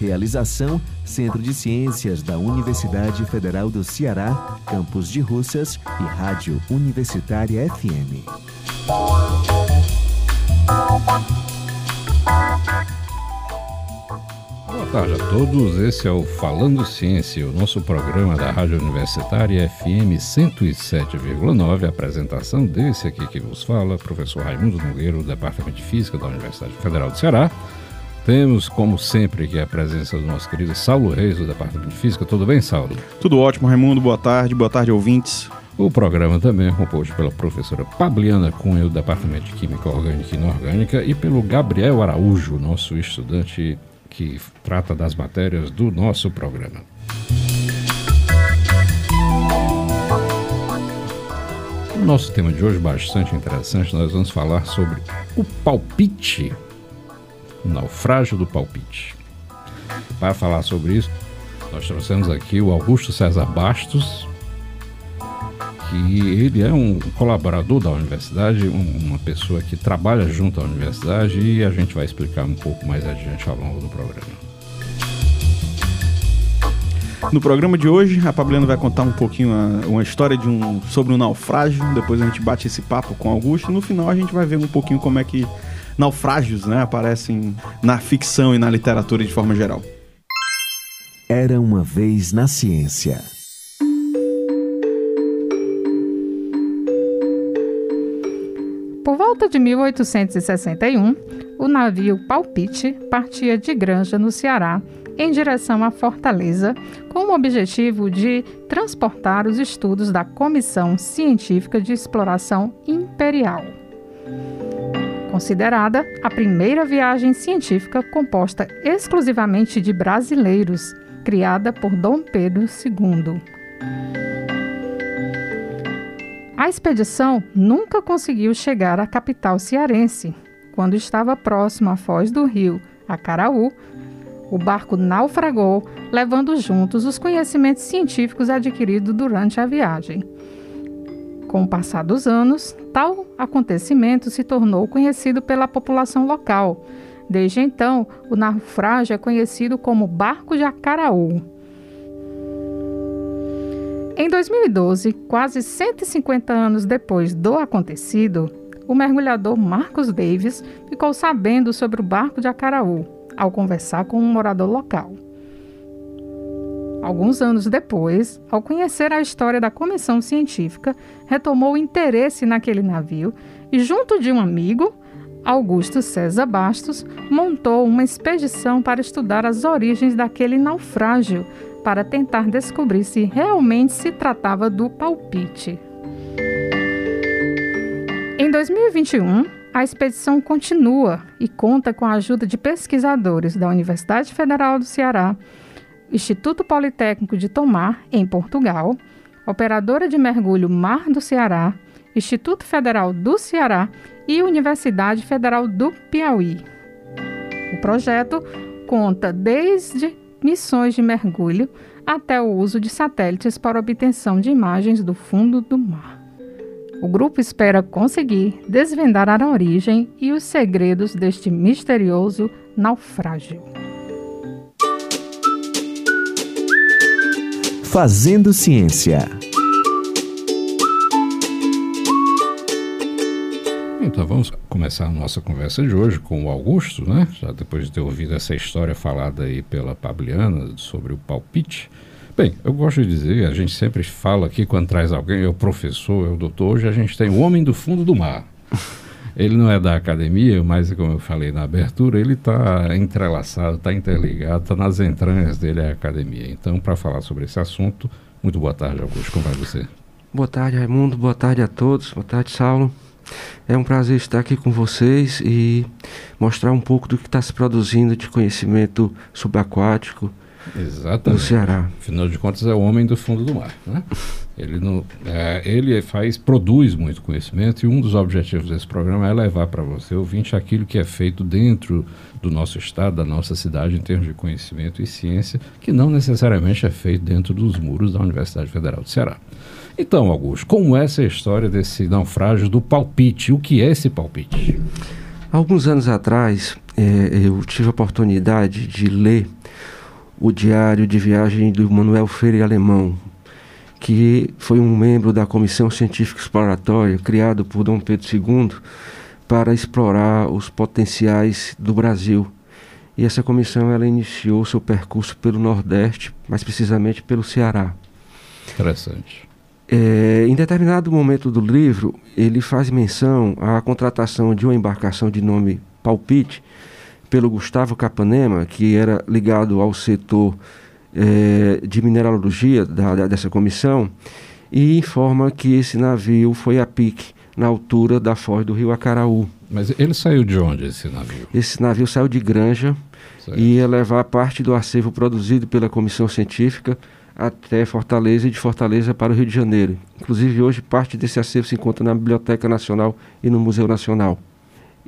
Realização: Centro de Ciências da Universidade Federal do Ceará, Campus de Russas e Rádio Universitária FM. Boa tarde a todos, esse é o Falando Ciência, o nosso programa da Rádio Universitária FM 107,9. A apresentação desse aqui que vos fala, professor Raimundo Nogueira, do Departamento de Física da Universidade Federal do Ceará. Temos, como sempre, aqui a presença do nosso querido Saulo Reis, do Departamento de Física. Tudo bem, Saulo? Tudo ótimo, Raimundo. Boa tarde. Boa tarde, ouvintes. O programa também é composto pela professora Pabliana Cunha, do Departamento de Química Orgânica e Inorgânica, e pelo Gabriel Araújo, nosso estudante que trata das matérias do nosso programa. O nosso tema de hoje é bastante interessante. Nós vamos falar sobre o palpite, o naufrágio do palpite. Para falar sobre isso, nós trouxemos aqui o Augusto César Bastos, que ele é um colaborador da universidade, uma pessoa que trabalha junto à universidade e a gente vai explicar um pouco mais adiante ao longo do programa. No programa de hoje, a Pabliana vai contar um pouquinho uma, uma história de um, sobre um naufrágio. Depois a gente bate esse papo com Augusto. E no final a gente vai ver um pouquinho como é que naufrágios né, aparecem na ficção e na literatura de forma geral. Era uma vez na ciência. Por volta de 1861, o navio Palpite partia de Granja, no Ceará, em direção à Fortaleza, com o objetivo de transportar os estudos da Comissão Científica de Exploração Imperial. Considerada a primeira viagem científica composta exclusivamente de brasileiros, criada por Dom Pedro II. A expedição nunca conseguiu chegar à capital cearense. Quando estava próximo à foz do rio Acaraú, o barco naufragou, levando juntos os conhecimentos científicos adquiridos durante a viagem. Com o passar dos anos, tal acontecimento se tornou conhecido pela população local. Desde então, o naufrágio é conhecido como Barco de Acaraú. Em 2012, quase 150 anos depois do acontecido, o mergulhador Marcos Davis ficou sabendo sobre o barco de Acaraú ao conversar com um morador local. Alguns anos depois, ao conhecer a história da comissão científica, retomou o interesse naquele navio e, junto de um amigo, Augusto César Bastos, montou uma expedição para estudar as origens daquele naufrágio, para tentar descobrir se realmente se tratava do palpite. Em 2021, a expedição continua e conta com a ajuda de pesquisadores da Universidade Federal do Ceará, Instituto Politécnico de Tomar, em Portugal, Operadora de Mergulho Mar do Ceará, Instituto Federal do Ceará e Universidade Federal do Piauí. O projeto conta desde missões de mergulho até o uso de satélites para obtenção de imagens do fundo do mar. O grupo espera conseguir desvendar a origem e os segredos deste misterioso naufrágio. Fazendo Ciência. Então vamos começar a nossa conversa de hoje com o Augusto, né? Já depois de ter ouvido essa história falada aí pela Pabliana sobre o palpite. Bem, eu gosto de dizer, a gente sempre fala aqui quando traz alguém, é o professor, é o doutor, hoje a gente tem o homem do fundo do mar. Ele não é da academia, mas como eu falei na abertura, ele está entrelaçado, está interligado, está nas entranhas dele a academia. Então, para falar sobre esse assunto, muito boa tarde, Augusto. Como vai você? Boa tarde, Raimundo. Boa tarde a todos. Boa tarde, Saulo. É um prazer estar aqui com vocês e mostrar um pouco do que está se produzindo de conhecimento subaquático Exatamente. no Ceará. Afinal de contas, é o homem do fundo do mar. Né? Ele, não, é, ele faz, produz muito conhecimento e um dos objetivos desse programa é levar para você, ouvinte, aquilo que é feito dentro do nosso estado, da nossa cidade, em termos de conhecimento e ciência, que não necessariamente é feito dentro dos muros da Universidade Federal do Ceará. Então, Augusto, como é essa história desse naufrágio do palpite? O que é esse palpite? Alguns anos atrás, eh, eu tive a oportunidade de ler o diário de viagem do Manuel Freire Alemão, que foi um membro da Comissão Científica Exploratória criado por Dom Pedro II para explorar os potenciais do Brasil. E essa comissão ela iniciou seu percurso pelo Nordeste, mais precisamente pelo Ceará. Interessante. É, em determinado momento do livro, ele faz menção à contratação de uma embarcação de nome Palpite pelo Gustavo Capanema, que era ligado ao setor é, de mineralogia da, da, dessa comissão, e informa que esse navio foi a pique na altura da foz do rio Acaraú. Mas ele saiu de onde, esse navio? Esse navio saiu de Granja Certo. e ia levar parte do acervo produzido pela comissão científica até Fortaleza e de Fortaleza para o Rio de Janeiro. Inclusive, hoje, parte desse acervo se encontra na Biblioteca Nacional e no Museu Nacional.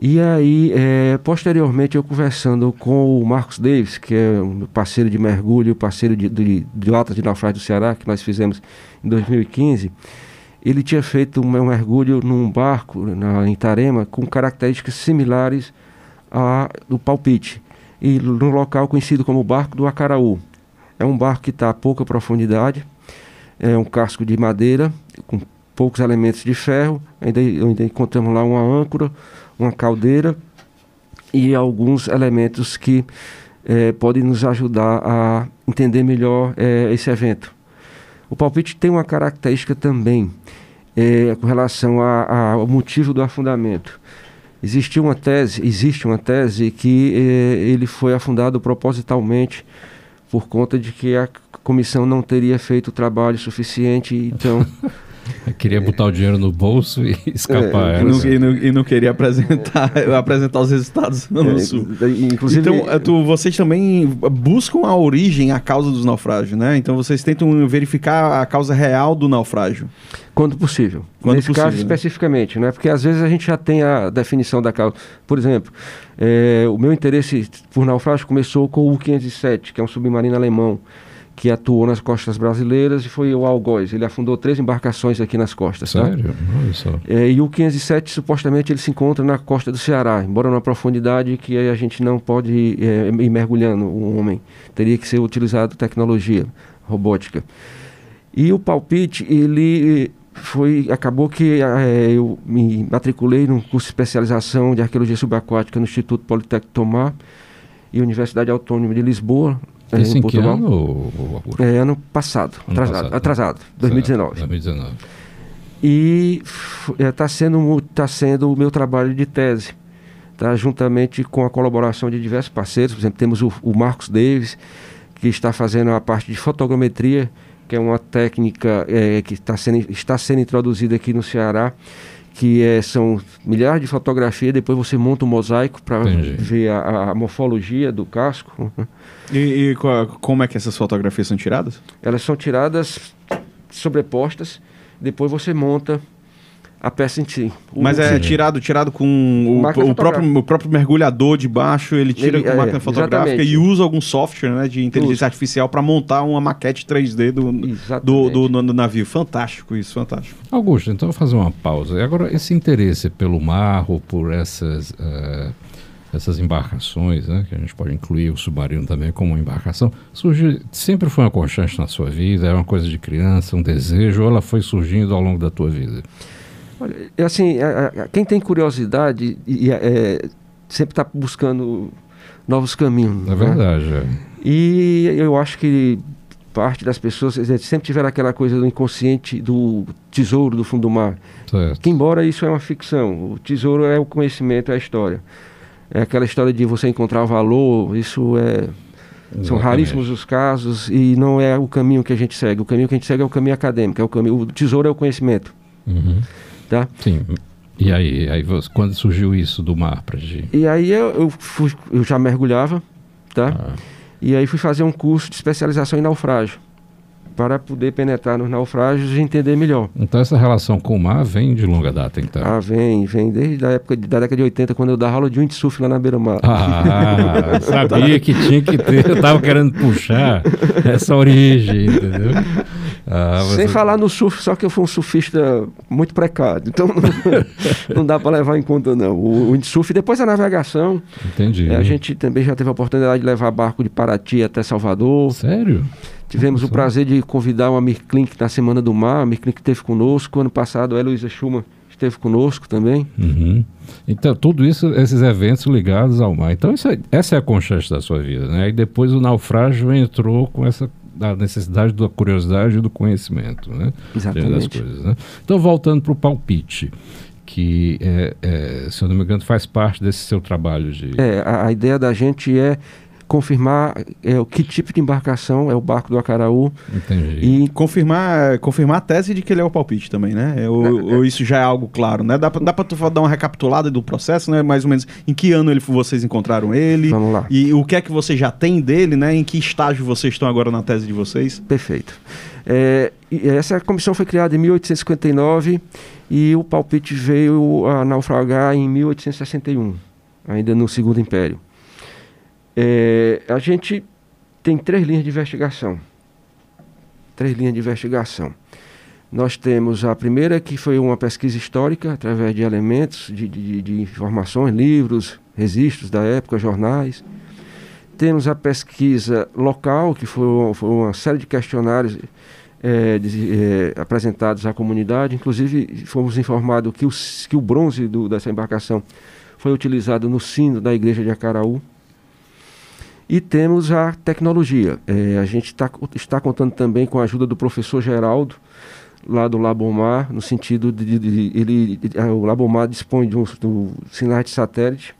E aí, eh, posteriormente, eu conversando com o Marcos Davis, que é um parceiro de mergulho, parceiro de, de, de Atlas de Naufrágio do Ceará, que nós fizemos em 2015, ele tinha feito um, mergulho num barco na, em Itarema com características similares a do palpite, e num local conhecido como Barco do Acaraú. É um barco que está a pouca profundidade, é um casco de madeira, com poucos elementos de ferro. Ainda, ainda encontramos lá uma âncora, uma caldeira e alguns elementos que eh, podem nos ajudar a entender melhor eh, esse evento. O palpite tem uma característica também eh, com relação a- a- ao motivo do afundamento. Existe uma tese, existe uma tese que ele foi afundado propositalmente por conta de que a comissão não teria feito o trabalho suficiente, então Eu queria botar o dinheiro no bolso e escapar. E era não, e não- e não queria apresentar, apresentar os resultados no é, sul. inclusive então, é, tu- vocês também buscam a origem, a causa dos naufrágios, né? Então, vocês tentam verificar a causa real do naufrágio. Quando possível. Quando Nesse possível, caso né? especificamente, né? Porque às vezes a gente já tem a definição da causa. Por exemplo, eh, o meu interesse por naufrágio começou com o 507, que é um submarino alemão que atuou nas costas brasileiras e foi o Algoz. Ele afundou três embarcações aqui nas costas. tá? Sério? Olha só. É, e o 507, supostamente, ele se encontra na costa do Ceará, embora numa profundidade que a gente não pode é, ir mergulhando o homem. Teria que ser utilizado tecnologia robótica. E o palpite, ele foi acabou que é, eu me matriculei num curso de especialização de arqueologia subaquática no Instituto Politécnico Tomar e Universidade Autônoma de Lisboa, é, Esse em em que ano, Augusto? É, ano passado, Ano atrasado, passado. atrasado 2019. Certo, 2019. E está sendo, mu- tá sendo o meu trabalho de tese, tá? juntamente com a colaboração de diversos parceiros. Por exemplo, temos o, o Marcos Davis, que está fazendo a parte de fotogrametria, que é uma técnica eh, que está sendo, está sendo introduzida aqui no Ceará, que é, são milhares de fotografias, depois você monta um mosaico para ver a, a morfologia do casco. E, e qual- como é que essas fotografias são tiradas? Elas são tiradas sobrepostas, depois você monta a peça em si. Mas é tirado, tirado com o, o próprio, o próprio mergulhador de baixo, ele tira Ele- com é, máquina fotográfica exatamente. e usa algum software né, de inteligência artificial para montar uma maquete 3D do, do, do, do- do navio. Fantástico isso, fantástico. Augusto, então eu vou fazer uma pausa. E agora, esse interesse pelo mar ou por essas, eh, essas embarcações, né, que a gente pode incluir o submarino também como embarcação, surgiu, sempre foi uma constante na sua vida? É uma coisa de criança, um desejo, ou ela foi surgindo ao longo da tua vida? Olha, é assim, a- a- quem tem curiosidade e, é, sempre está buscando novos caminhos. É né? verdade. é. E eu acho que parte das pessoas sempre tiveram aquela coisa do inconsciente do tesouro do fundo do mar. Certo. Que embora isso é uma ficção, o tesouro é o conhecimento, é a história. É aquela história de você encontrar valor, isso é São Exatamente. raríssimos os casos e não é o caminho que a gente segue. O caminho que a gente segue é o caminho acadêmico, é o caminho. O tesouro é o conhecimento, Uhum. Tá? Sim. E aí, aí você, quando surgiu isso do mar pra ti? E aí eu, eu, fui- eu já mergulhava, tá? Ah, E aí fui fazer um curso de especialização em naufrágio para poder penetrar nos naufrágios e entender melhor. Então essa relação com o mar vem de longa data, então? Ah, vem, vem desde a época de, da década de 80, quando eu dava aula de windsurf lá na beira-mar. Ah, sabia que tinha que ter, eu estava querendo puxar essa origem, entendeu? Ah, Sem falar no surf, só que eu fui um surfista muito precário, então não, não dá para levar em conta não. O, o windsurf, depois a navegação. Entendi. É, a gente também já teve a oportunidade de levar barco de Paraty até Salvador. Sério? Tivemos o prazer de convidar o Amir Klink na Semana do Mar. O Amir Klink esteve conosco. Ano passado, a Heloísa Schumann esteve conosco também. Uhum. Então, tudo isso, esses eventos ligados ao mar. Então, é, essa é a constante da sua vida, né? E depois o naufrágio entrou com essa da necessidade da curiosidade e do conhecimento, né? Exatamente. Coisas, né? Então, voltando para o palpite, que, é, é, se eu não me engano, faz parte desse seu trabalho de... É, a, a ideia da gente é confirmar é, o que tipo de embarcação é o barco do Acaraú. Entendi. E confirmar, confirmar a tese de que ele é o palpite também, né? É, ou, é, ou, isso já é algo claro, né? Dá pra, dá pra tu dar uma recapitulada do processo, né? Mais ou menos em que ano ele, vocês encontraram ele? Vamos lá. E o que é que você já tem dele, né? Em que estágio vocês estão agora na tese de vocês? Perfeito. É, essa comissão foi criada em 1859 e o palpite veio a naufragar em 1861, ainda no Segundo Império. É, a gente tem três linhas de investigação. Três linhas de investigação. Nós temos a primeira, que foi uma pesquisa histórica, através de elementos, de, de, de informações, livros, registros da época, jornais. Temos a pesquisa local, que foi, foi uma série de questionários é, de, é, apresentados à comunidade. Inclusive, fomos informados que o, que o bronze do, dessa embarcação foi utilizado no sino da igreja de Acaraú. E temos a tecnologia. É, a gente tá, está contando também com a ajuda do professor Geraldo, lá do Labomar, no sentido de, de, de ele, de, o Labomar dispõe de um, do sinais de satélite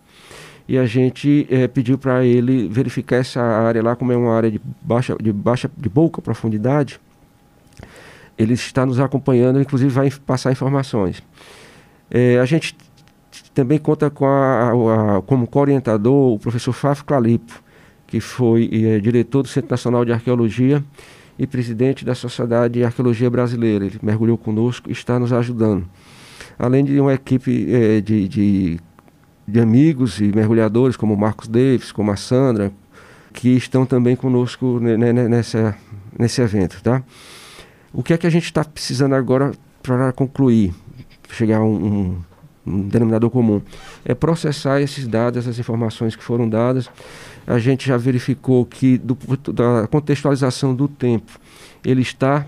e a gente é, pediu para ele verificar essa área lá como é uma área de baixa, de baixa, de pouca profundidade. Ele está nos acompanhando, inclusive vai passar informações. É, a gente também conta com a, a, como co-orientador o professor Fábio Clalipo que foi é, diretor do Centro Nacional de Arqueologia e presidente da Sociedade de Arqueologia Brasileira. Ele mergulhou conosco e está nos ajudando. Além de uma equipe é, de, de, de, amigos e mergulhadores, como o Marcos Davis, como a Sandra, que estão também conosco nessa, nesse evento. Tá? O que é que a gente está precisando agora para concluir, chegar a um, um um denominador comum, é processar esses dados, essas informações que foram dadas. A gente já verificou que do, da contextualização do tempo, ele está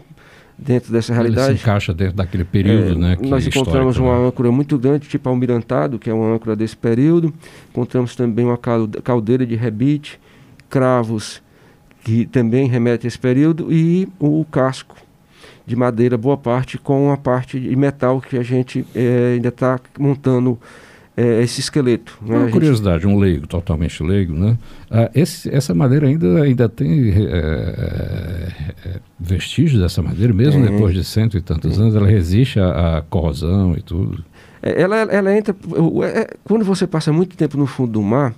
dentro dessa realidade. Ele se encaixa dentro daquele período, é, né? nós encontramos uma né? âncora muito grande, tipo almirantado, que é uma âncora desse período. Encontramos também uma caldeira de rebite, cravos, que também remete a esse período, e o casco de madeira, boa parte, com a parte de metal que a gente é, ainda está montando é, esse esqueleto. Né? Uma curiosidade, um leigo, totalmente leigo, né? Ah, esse, essa madeira ainda, ainda tem é, vestígios dessa madeira, mesmo depois de cento e tantos anos, ela resiste à, à corrosão e tudo. ela, ela entra. quando você passa muito tempo no fundo do mar,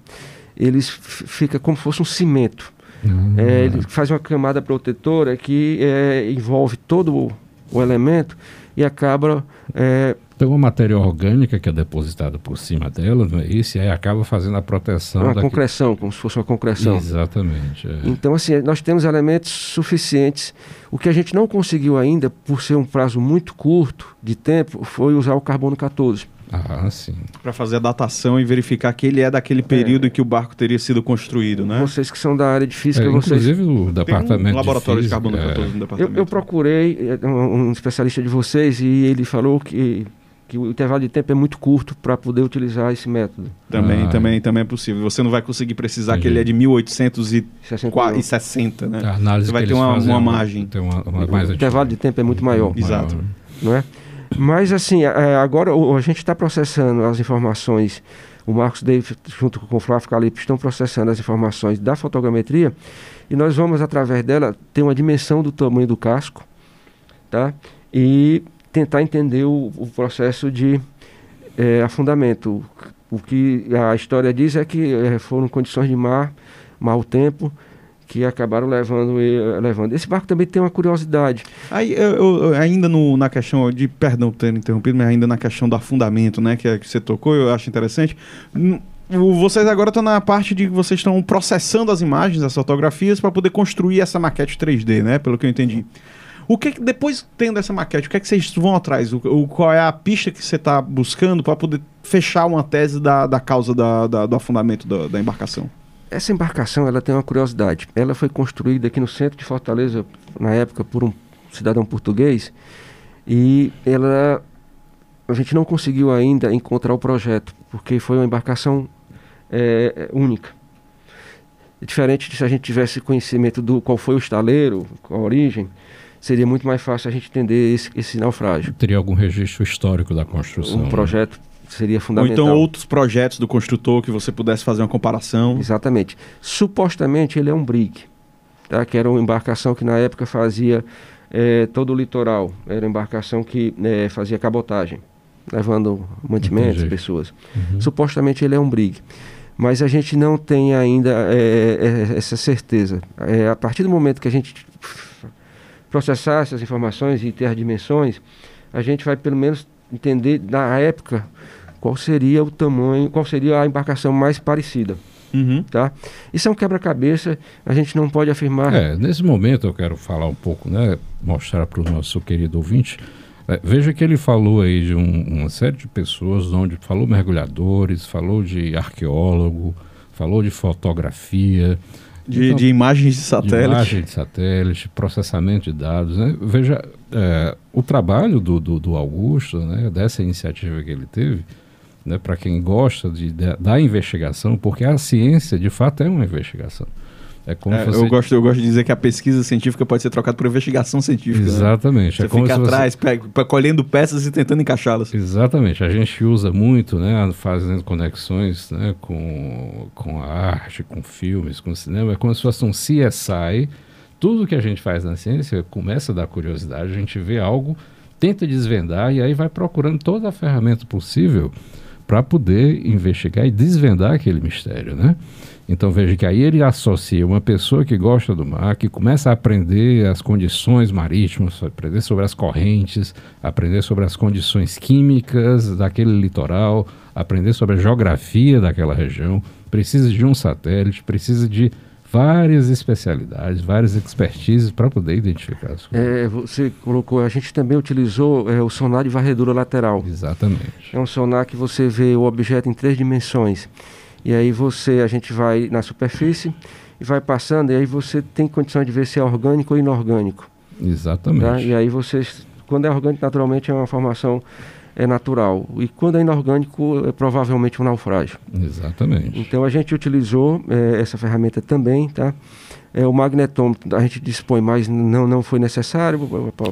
ele fica como se fosse um cimento. Uhum. É, ele faz uma camada protetora que é, envolve todo o, o, elemento e acaba. É, tem uma matéria orgânica que é depositada por cima dela, não é isso? E aí acaba fazendo a proteção. Uma concreção, como se fosse uma concreção. Exatamente. É. Então, assim, nós temos elementos suficientes. O que a gente não conseguiu ainda, por ser um prazo muito curto de tempo, foi usar o carbono 14. Ah, sim. Para fazer a datação e verificar que ele é daquele período é. em que o barco teria sido construído, né? Vocês que são da área de física, é, vocês... Inclusive o departamento um laboratório de, de carbono 14 no departamento. Eu, eu procurei é, um, especialista de vocês e ele falou que, que o intervalo de tempo é muito curto para poder utilizar esse método. Também, ah, também, também é possível. Você não vai conseguir precisar que ele é de 1860, né? A análise Você vai ter uma, uma margem. Tem uma, uma o intervalo de tempo é muito maior. Exato. Não é? Mas, assim, é, agora a gente está processando as informações, o Marcos Davis, junto com o Flávio Calipe, estão processando as informações da fotogrametria e nós vamos, através dela, ter uma dimensão do tamanho do casco, tá? E tentar entender o, o processo de é, afundamento. O que a história diz é que é, foram condições de mar, mau tempo, que acabaram levando, levando. Esse barco também tem uma curiosidade. Aí, eu, eu, ainda no, na questão de, perdão ter interrompido, mas ainda na questão do afundamento, né, que, é, que você tocou, eu acho interessante. Vocês agora estão na parte de que vocês estão processando as imagens, as fotografias, para poder construir essa maquete 3D, né? Pelo que eu entendi. O que, que depois tendo essa maquete, o que é que vocês vão atrás? O, o qual é a pista que você está buscando para poder fechar uma tese da, da causa da, da, do afundamento da, da embarcação? Essa embarcação ela tem uma curiosidade. Ela foi construída aqui no centro de Fortaleza, na época, por um cidadão português, e ela a gente não conseguiu ainda encontrar o projeto, porque foi uma embarcação é, única. Diferente de se a gente tivesse conhecimento do qual foi o estaleiro, qual a origem, seria muito mais fácil a gente entender esse, esse naufrágio. Teria algum registro histórico da construção? Um projeto né? seria fundamental. Ou então outros projetos do construtor que você pudesse fazer uma comparação. Exatamente. Supostamente ele é um brig, tá? que era uma embarcação que na época fazia é, todo o litoral. Era uma embarcação que é, fazia cabotagem, levando mantimentos, Entendi. pessoas. Uhum. Supostamente ele é um brig. Mas a gente não tem ainda é, essa certeza. a partir do momento que a gente processar essas informações e ter as dimensões, a gente vai pelo menos entender na época qual seria o tamanho, qual seria a embarcação mais parecida. Uhum. Tá? Isso é um quebra-cabeça, a gente não pode afirmar. É, nesse momento eu quero falar um pouco, né, mostrar para o nosso querido ouvinte. É, veja que ele falou aí de um, uma série de pessoas, onde falou mergulhadores, falou de arqueólogo, falou de fotografia. De, então, de imagens de satélite. De imagem de satélite, processamento de dados. Né? Veja, é, o trabalho do, do, do Augusto, né, dessa iniciativa que ele teve, né, para quem gosta de, de, da investigação, porque a ciência de fato é uma investigação. É como é, você... eu, gosto, eu gosto de dizer que a pesquisa científica pode ser trocada por investigação científica. Né? Exatamente. Né? Você é fica atrás, você... pega, colhendo peças e tentando encaixá-las. Exatamente. A gente usa muito, né, fazendo conexões né, com, com a arte, com filmes, com cinema. É como se fosse um CSI. Tudo que a gente faz na ciência começa da curiosidade. A gente vê algo, tenta desvendar e aí vai procurando toda a ferramenta possível para poder investigar e desvendar aquele mistério, né? Então veja que aí ele associa uma pessoa que gosta do mar, que começa a aprender as condições marítimas, aprender sobre as correntes, aprender sobre as condições químicas daquele litoral, aprender sobre a geografia daquela região, precisa de um satélite, precisa de várias especialidades, várias expertises para poder identificar as coisas. É, você colocou, a gente também utilizou é, o sonar de varredura lateral. Exatamente. É um sonar que você vê o objeto em três dimensões. E aí você, a gente vai na superfície e vai passando, e aí você tem condição de ver se é orgânico ou inorgânico. Exatamente. Tá? E aí você, quando é orgânico, naturalmente é uma formação é natural. E quando é inorgânico, é provavelmente um naufrágio. Exatamente. Então a gente utilizou é, essa ferramenta também, tá? É, o magnetômetro a gente dispõe, mas não, não foi necessário.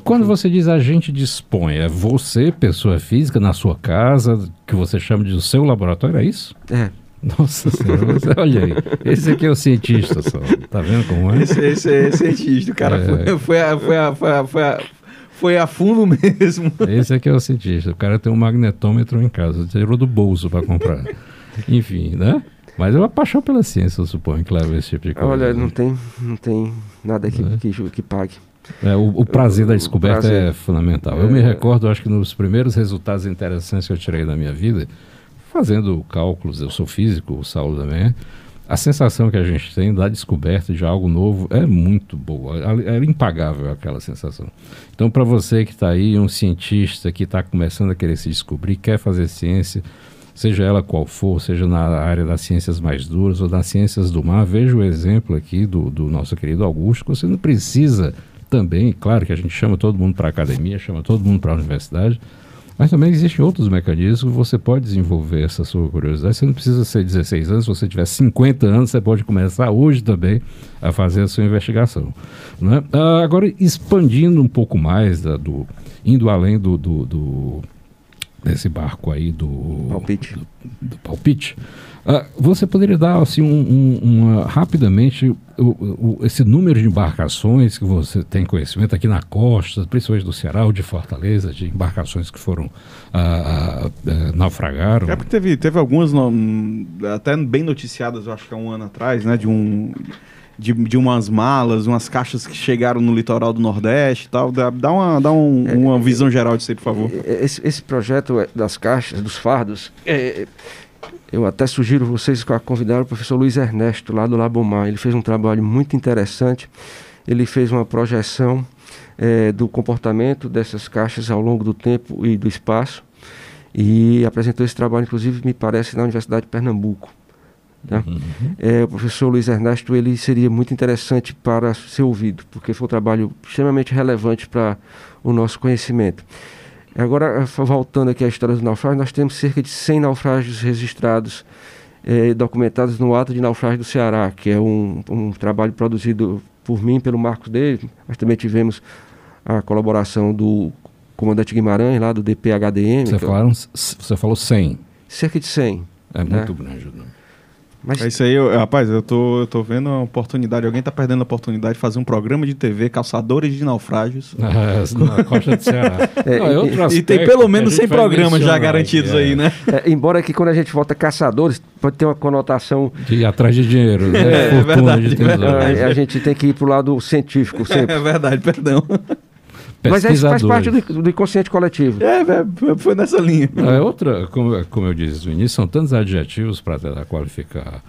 Quando você diz a gente dispõe, é você, pessoa física, na sua casa, que você chama de o seu laboratório, é isso? É. Nossa senhora, olha aí. Esse aqui é o cientista só. Tá vendo como é? Esse, esse é cientista, cara. É. Foi, foi, a, foi, a, foi, a, foi, a, foi a fundo mesmo. Esse aqui é o cientista. O cara tem um magnetômetro em casa. Tirou do bolso para comprar. Enfim, né? Mas é uma paixão pela ciência, eu suponho, que leva esse tipo de coisa. Olha, não tem, não tem nada que, é. que, que, pague. É, o, o, prazer da descoberta prazer. é fundamental. É. Eu me recordo, acho que nos primeiros resultados interessantes que eu tirei da minha vida, fazendo cálculos, eu sou físico, o Saulo também, a sensação que a gente tem da descoberta de algo novo é muito boa, é, impagável aquela sensação. Então, para você que está aí, um cientista que está começando a querer se descobrir, quer fazer ciência, seja ela qual for, seja na área das ciências mais duras ou das ciências do mar, veja o exemplo aqui do, do nosso querido Augusto, você não precisa também, claro que a gente chama todo mundo para a academia, chama todo mundo para a universidade, mas também existem outros mecanismos que você pode desenvolver essa sua curiosidade. Você não precisa ser 16 anos, se você tiver 50 anos, você pode começar hoje também a fazer a sua investigação. Né? Ah, agora, expandindo um pouco mais, da, do, indo além do, do, do desse barco aí do palpite, do, do palpite Uh, você poderia dar assim um, um, uma, rapidamente o, o, esse número de embarcações que você tem conhecimento aqui na costa, principalmente do Ceará ou de Fortaleza, de embarcações que foram uh, uh, naufragaram? É porque teve, teve algumas no, até bem noticiadas, eu acho que há um ano atrás, né, de um de, de umas malas, umas caixas que chegaram no litoral do Nordeste e tal. Dá, dá, uma, dá um, é, uma visão geral disso aí, por favor. Esse, esse projeto das caixas, dos fardos, é, eu até sugiro vocês convidar o professor Luiz Ernesto, lá do Labomar. Ele fez um trabalho muito interessante. Ele fez uma projeção é, do comportamento dessas caixas ao longo do tempo e do espaço. E apresentou esse trabalho, inclusive, me parece, na Universidade de Pernambuco. Tá? Uhum. É, o professor Luiz Ernesto ele seria muito interessante para ser ouvido, porque foi um trabalho extremamente relevante para o nosso conhecimento. Agora, voltando aqui à história dos naufrágios, nós temos cerca de 100 naufrágios registrados, é, documentados no ato de naufrágio do Ceará, que é um, um trabalho produzido por mim, pelo Marcos David. Nós também tivemos a colaboração do comandante Guimarães, lá do DPHDM. Você, falaram, você falou 100? Cerca de 100. É né? muito grande, né? Mas... É isso aí, eu, rapaz, eu tô, eu tô vendo a oportunidade, alguém tá perdendo a oportunidade de fazer um programa de TV, Caçadores de Naufrágios. na costa do Ceará. É, Não, é e, e, tem pelo menos 100 programas já garantidos aí, né? É, embora que quando a gente volta Caçadores, pode ter uma conotação... De ir atrás de dinheiro, né? É, é verdade. É, a gente tem que ir pro lado científico sempre. É verdade, perdão. Mas isso faz parte do, do, inconsciente coletivo. É, é, foi nessa linha. É outra, como, como eu disse no início, são tantos adjetivos para tentar qualificar.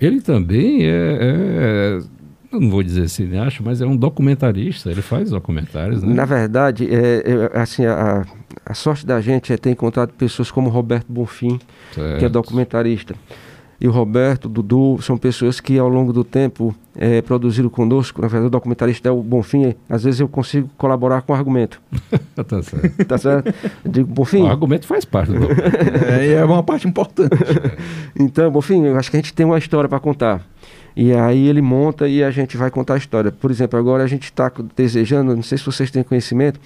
Ele também é, é não vou dizer cineasta, mas é um documentarista, ele faz documentários, né? Na verdade, é, é assim, a, a, sorte da gente é ter encontrado pessoas como Roberto Bonfim, certo. que é documentarista e o Roberto, o Dudu, são pessoas que ao longo do tempo é, produziram conosco. Na verdade, o documentarista é o Bonfim. Às vezes eu consigo colaborar com o argumento. tá certo. Tá certo? Digo, Bonfim. O argumento faz parte do é, é uma parte importante. então, Bonfim, eu acho que a gente tem uma história para contar. E aí ele monta e a gente vai contar a história. Por exemplo, agora a gente está desejando, não sei se vocês têm conhecimento,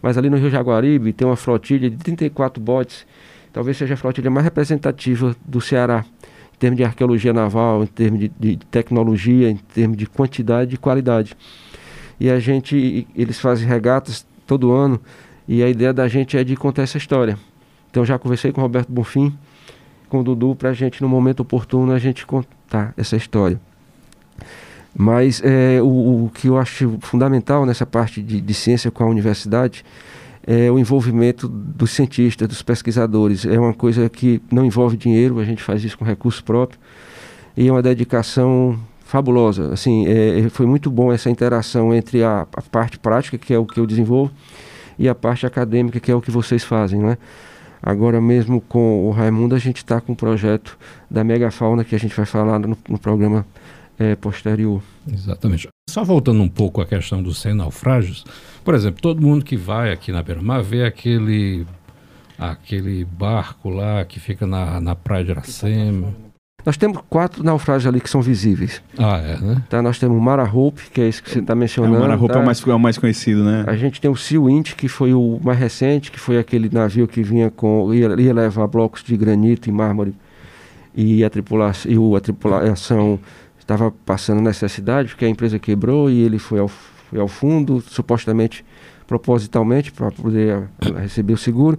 mas ali no Rio Jaguaribe tem uma flotilha de 34 botes. Talvez seja a flotilha mais representativa do Ceará termos de arqueologia naval, em termos de, de tecnologia, em termos de quantidade e qualidade. E a gente, eles fazem regatas todo ano e a ideia da gente é de contar essa história. Então já conversei com o Roberto Bonfim, com o Dudu, para a gente, no momento oportuno, a gente contar essa história. Mas é, o, o, que eu acho fundamental nessa parte de, de ciência com a universidade é o envolvimento dos cientistas, dos pesquisadores. É uma coisa que não envolve dinheiro, a gente faz isso com recurso próprio e é uma dedicação fabulosa. Assim, é, é, foi muito bom essa interação entre a, a, parte prática, que é o que eu desenvolvo, e a parte acadêmica, que é o que vocês fazem, né? Agora mesmo com o Raimundo, a gente está com um projeto da megafauna que a gente vai falar no, no programa é, posterior. Exatamente. Só voltando um pouco à questão dos 100 naufrágios, por exemplo, todo mundo que vai aqui na beira-mar vê aquele, aquele barco lá que fica na, na praia de Iracema. Nós temos quatro naufrágios ali que são visíveis. Ah, é, né? Tá, nós temos o Mara Hope, que é esse que você está mencionando. É, o Mara Hope tá? é, o mais, é o mais conhecido, né? A gente tem o Sea Wind, que foi o mais recente, que foi aquele navio que vinha com... ia, ia levar blocos de granito e mármore e a tripulação, e o, a tripulação estava passando necessidade, porque a empresa quebrou e ele foi ao, foi ao fundo, supostamente, propositalmente, para poder a, receber o seguro.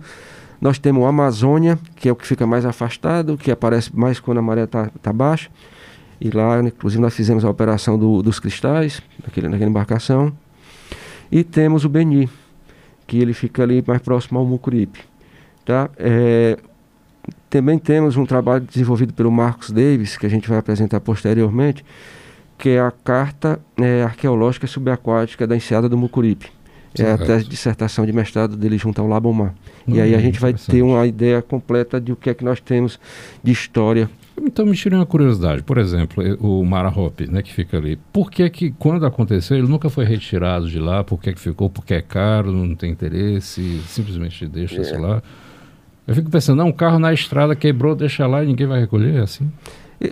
Nós temos o Amazônia, que é o que fica mais afastado, que aparece mais quando a maré está tá baixa. E lá, inclusive, nós fizemos a operação do, dos cristais, naquele, naquela embarcação. E temos o Beni, que ele fica ali mais próximo ao Mucuripe. Tá? É, também temos um trabalho desenvolvido pelo Marcos Davis, que a gente vai apresentar posteriormente, que é a Carta é, Arqueológica Subaquática da Enseada do Mucuripe. É a tese de dissertação de mestrado dele junto ao Labomar. Hum, e aí a gente vai ter uma ideia completa de o que é que nós temos de história então me tirei uma curiosidade, por exemplo, o Mara Hope, né, que fica ali. Por que que quando aconteceu ele nunca foi retirado de lá? Por que que ficou? Porque é caro, não tem interesse, simplesmente deixa, é. lá. Eu fico pensando, não, um carro na estrada quebrou, deixa lá e ninguém vai recolher, é assim?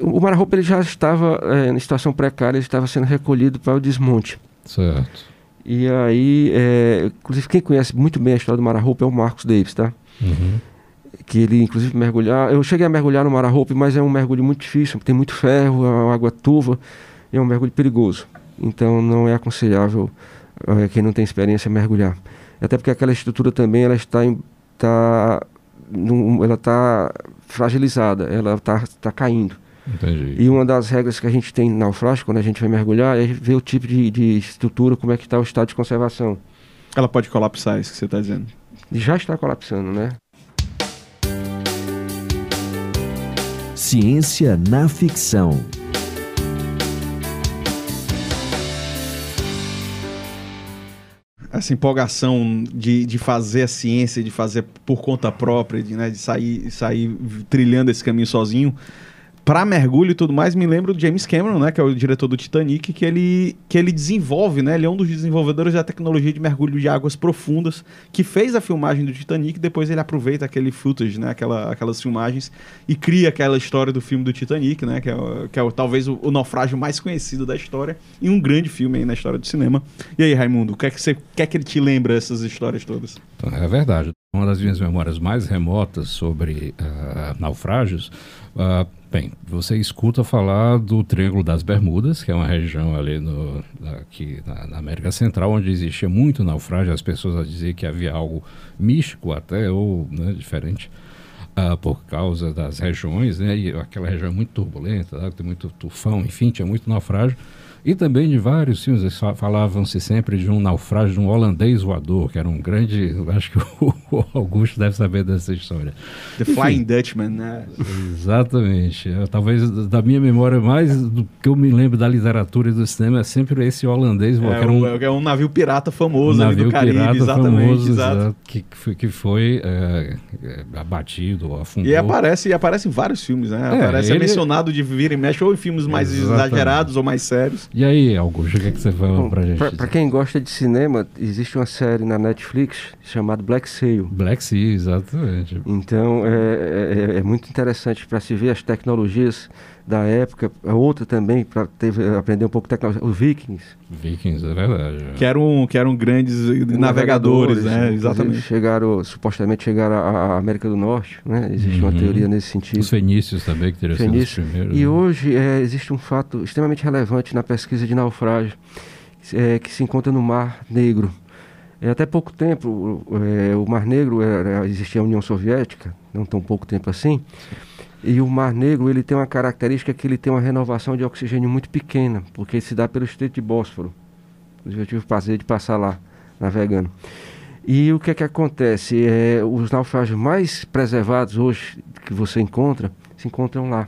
O Mara-Roupa ele já estava é, em situação precária, ele estava sendo recolhido para o desmonte. Certo. E aí, é, inclusive quem conhece muito bem a história do Mara-Roupa é o Marcos Davis, tá? Uhum. Que ele, inclusive, mergulhar. Eu cheguei a mergulhar no Mara-Roupa, mas é um mergulho muito difícil, tem muito ferro, é água turva, e é um mergulho perigoso. Então não é aconselhável é, quem não tem experiência mergulhar. Até porque aquela estrutura também ela está, em, está num, ela está fragilizada, ela está tá caindo. Entendi. E uma das regras que a gente tem no naufrágio, quando a gente vai mergulhar, é ver o tipo de, de estrutura, como é que está o estado de conservação. Ela pode colapsar, é isso que você está dizendo. Já está colapsando, né? Ciência na ficção. Essa empolgação de, de fazer a ciência, de fazer por conta própria, de, né, de sair, sair trilhando esse caminho sozinho, para mergulho e tudo mais, me lembro do James Cameron, né, que é o diretor do Titanic, que ele, que ele desenvolve, né, ele é um dos desenvolvedores da tecnologia de mergulho de águas profundas, que fez a filmagem do Titanic, depois ele aproveita aquele footage, né, aquela, aquelas filmagens, e cria aquela história do filme do Titanic, né, que é, que é talvez o, o, naufrágio mais conhecido da história, e um grande filme aí na história do cinema. E aí, Raimundo, o que é que, você, que, é que ele te lembra essas histórias todas? É verdade. Uma das minhas memórias mais remotas sobre uh, naufrágios uh, Bem, você escuta falar do Triângulo das Bermudas, que é uma região ali no, aqui na, na, América Central, onde existia muito naufrágio. As pessoas diziam que havia algo místico até, ou né, diferente, uh, por causa das regiões, né? E aquela região é muito turbulenta, né, tem muito tufão, enfim, tinha muito naufrágio. E também de vários filmes, falavam-se sempre de um naufrágio de um holandês voador, que era um grande. Acho que o Augusto deve saber dessa história. The Enfim, Flying Dutchman, né? Exatamente. Talvez da minha memória, mais do que eu me lembro da literatura e do cinema, é sempre esse holandês. É, um, é um navio pirata famoso um navio do Caribe, pirata exatamente. Famoso, exato. que, que foi é, é, abatido, afundou. E aparece, e aparece em vários filmes, né? É, aparece é ele... é mencionado de vir e mexe ou em filmes mais exatamente. exagerados ou mais sérios. E aí, Augusto, o que, é que você fala pra gente? Pra, pra, quem gosta de cinema, existe uma série na Netflix chamada Black Sail. Black Sail, exatamente. Então, é, é, é muito interessante para se ver as tecnologias da época. A outra também, para aprender um pouco de tecnologia, os Vikings. Vikings, é verdade. Que eram, que eram grandes navegadores, navegadores né? Exatamente. Chegaram, supostamente chegaram à América do Norte, né? Existe uhum. uma teoria nesse sentido. Os fenícios também, que teriam sido os primeiros. E né? hoje é, existe um fato extremamente relevante na pesquisa de naufrágio, é, que se encontra no Mar Negro. É, até pouco tempo, é, o Mar Negro era, existia a União Soviética, não tão pouco tempo assim, e o Mar Negro ele tem uma característica que ele tem uma renovação de oxigênio muito pequena, porque se dá pelo Estreito de Bósforo. Eu tive o prazer de passar lá, navegando. E o que é que acontece? É, os naufrágios mais preservados hoje que você encontra, se encontram lá.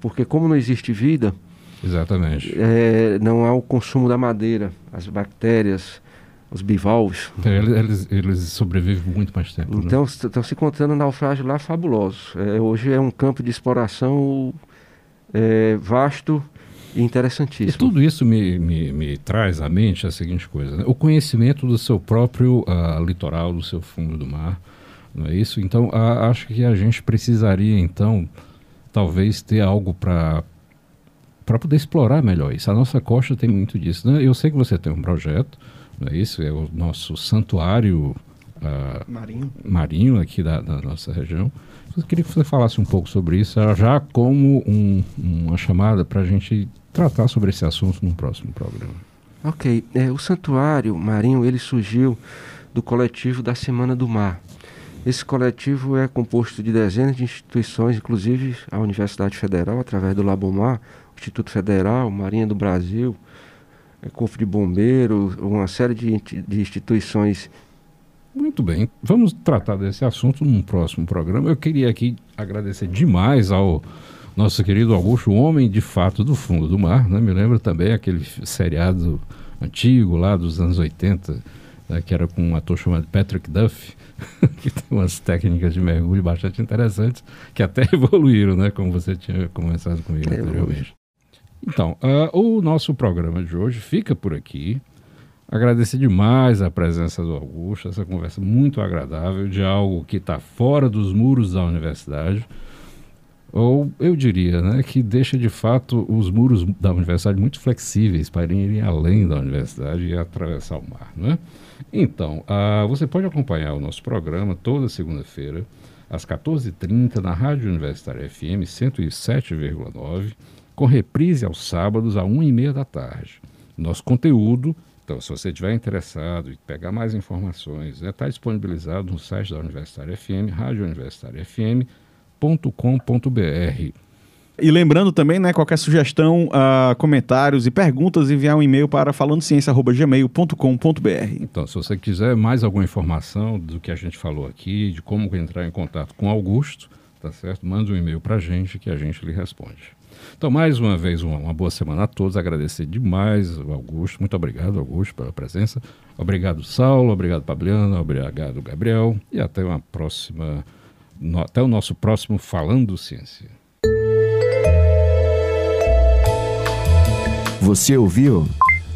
Porque como não existe vida, Exatamente. É, não há o consumo da madeira, as bactérias, os bivalves. É, eles, eles, sobrevivem muito mais tempo. Né? Então, né? estão se encontrando naufrágios lá fabulosos. É, hoje é um campo de exploração é, vasto e interessantíssimo. E tudo isso me, me, me, traz à mente a seguinte coisa: né? o conhecimento do seu próprio uh, litoral, do seu fundo do mar. Não é isso? Então, uh, acho que a gente precisaria, então, talvez ter algo para para poder explorar melhor isso. A nossa costa tem muito disso. Né? Eu sei que você tem um projeto não é isso? É o nosso santuário uh, marinho. marinho aqui da, da, nossa região. Eu queria que você falasse um pouco sobre isso, já como um, uma chamada para a gente tratar sobre esse assunto no próximo programa. Ok, é, o santuário marinho ele surgiu do coletivo da Semana do Mar. Esse coletivo é composto de dezenas de instituições, inclusive a Universidade Federal, através do Labomar, o Instituto Federal, Marinha do Brasil, Corpo de Bombeiros, uma série de, de instituições. Muito bem, vamos tratar desse assunto num próximo programa. Eu queria aqui agradecer demais ao nosso querido Augusto, homem de fato do fundo do mar. Né? Me lembra também aquele seriado antigo lá dos anos 80, né? que era com um ator chamado Patrick Duff, que tem umas técnicas de mergulho bastante interessantes, que até evoluíram, né? como você tinha começado comigo é, anteriormente. Então, uh, o nosso programa de hoje fica por aqui. Agradecer demais a presença do Augusto, essa conversa muito agradável de algo que está fora dos muros da universidade. Ou eu diria, né, que deixa de fato os muros da universidade muito flexíveis para irem além da universidade e atravessar o mar, né? Então, uh, você pode acompanhar o nosso programa toda segunda-feira, às 14h30, na Rádio Universitária FM 107,9 com reprise aos sábados, a 1 e meia da tarde. Nosso conteúdo, então, se você estiver interessado em pegar mais informações, está né, tá disponibilizado no site da Universitária FM, radiouniversitariafm.com.br. E lembrando também, né, qualquer sugestão, uh, comentários e perguntas, enviar um e-mail para falandociência.gmail.com.br. Então, se você quiser mais alguma informação do que a gente falou aqui, de como entrar em contato com Augusto, tá certo? Mande um e-mail para a gente que a gente lhe responde. Então, mais uma vez, uma, uma, boa semana a todos. Agradecer demais ao Augusto. Muito obrigado, Augusto, pela presença. Obrigado, Saulo. Obrigado, Fabiana. Obrigado, Gabriel. E até uma próxima. No, até o nosso próximo Falando Ciência. Você ouviu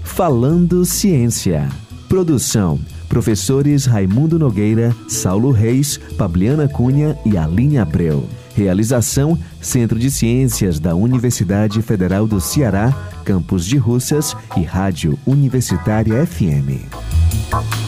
Falando Ciência. Produção Professores Raimundo Nogueira, Saulo Reis, Pabliana Cunha e Aline Abreu. Realização: Centro de Ciências da Universidade Federal do Ceará, Campus de Russas e Rádio Universitária FM.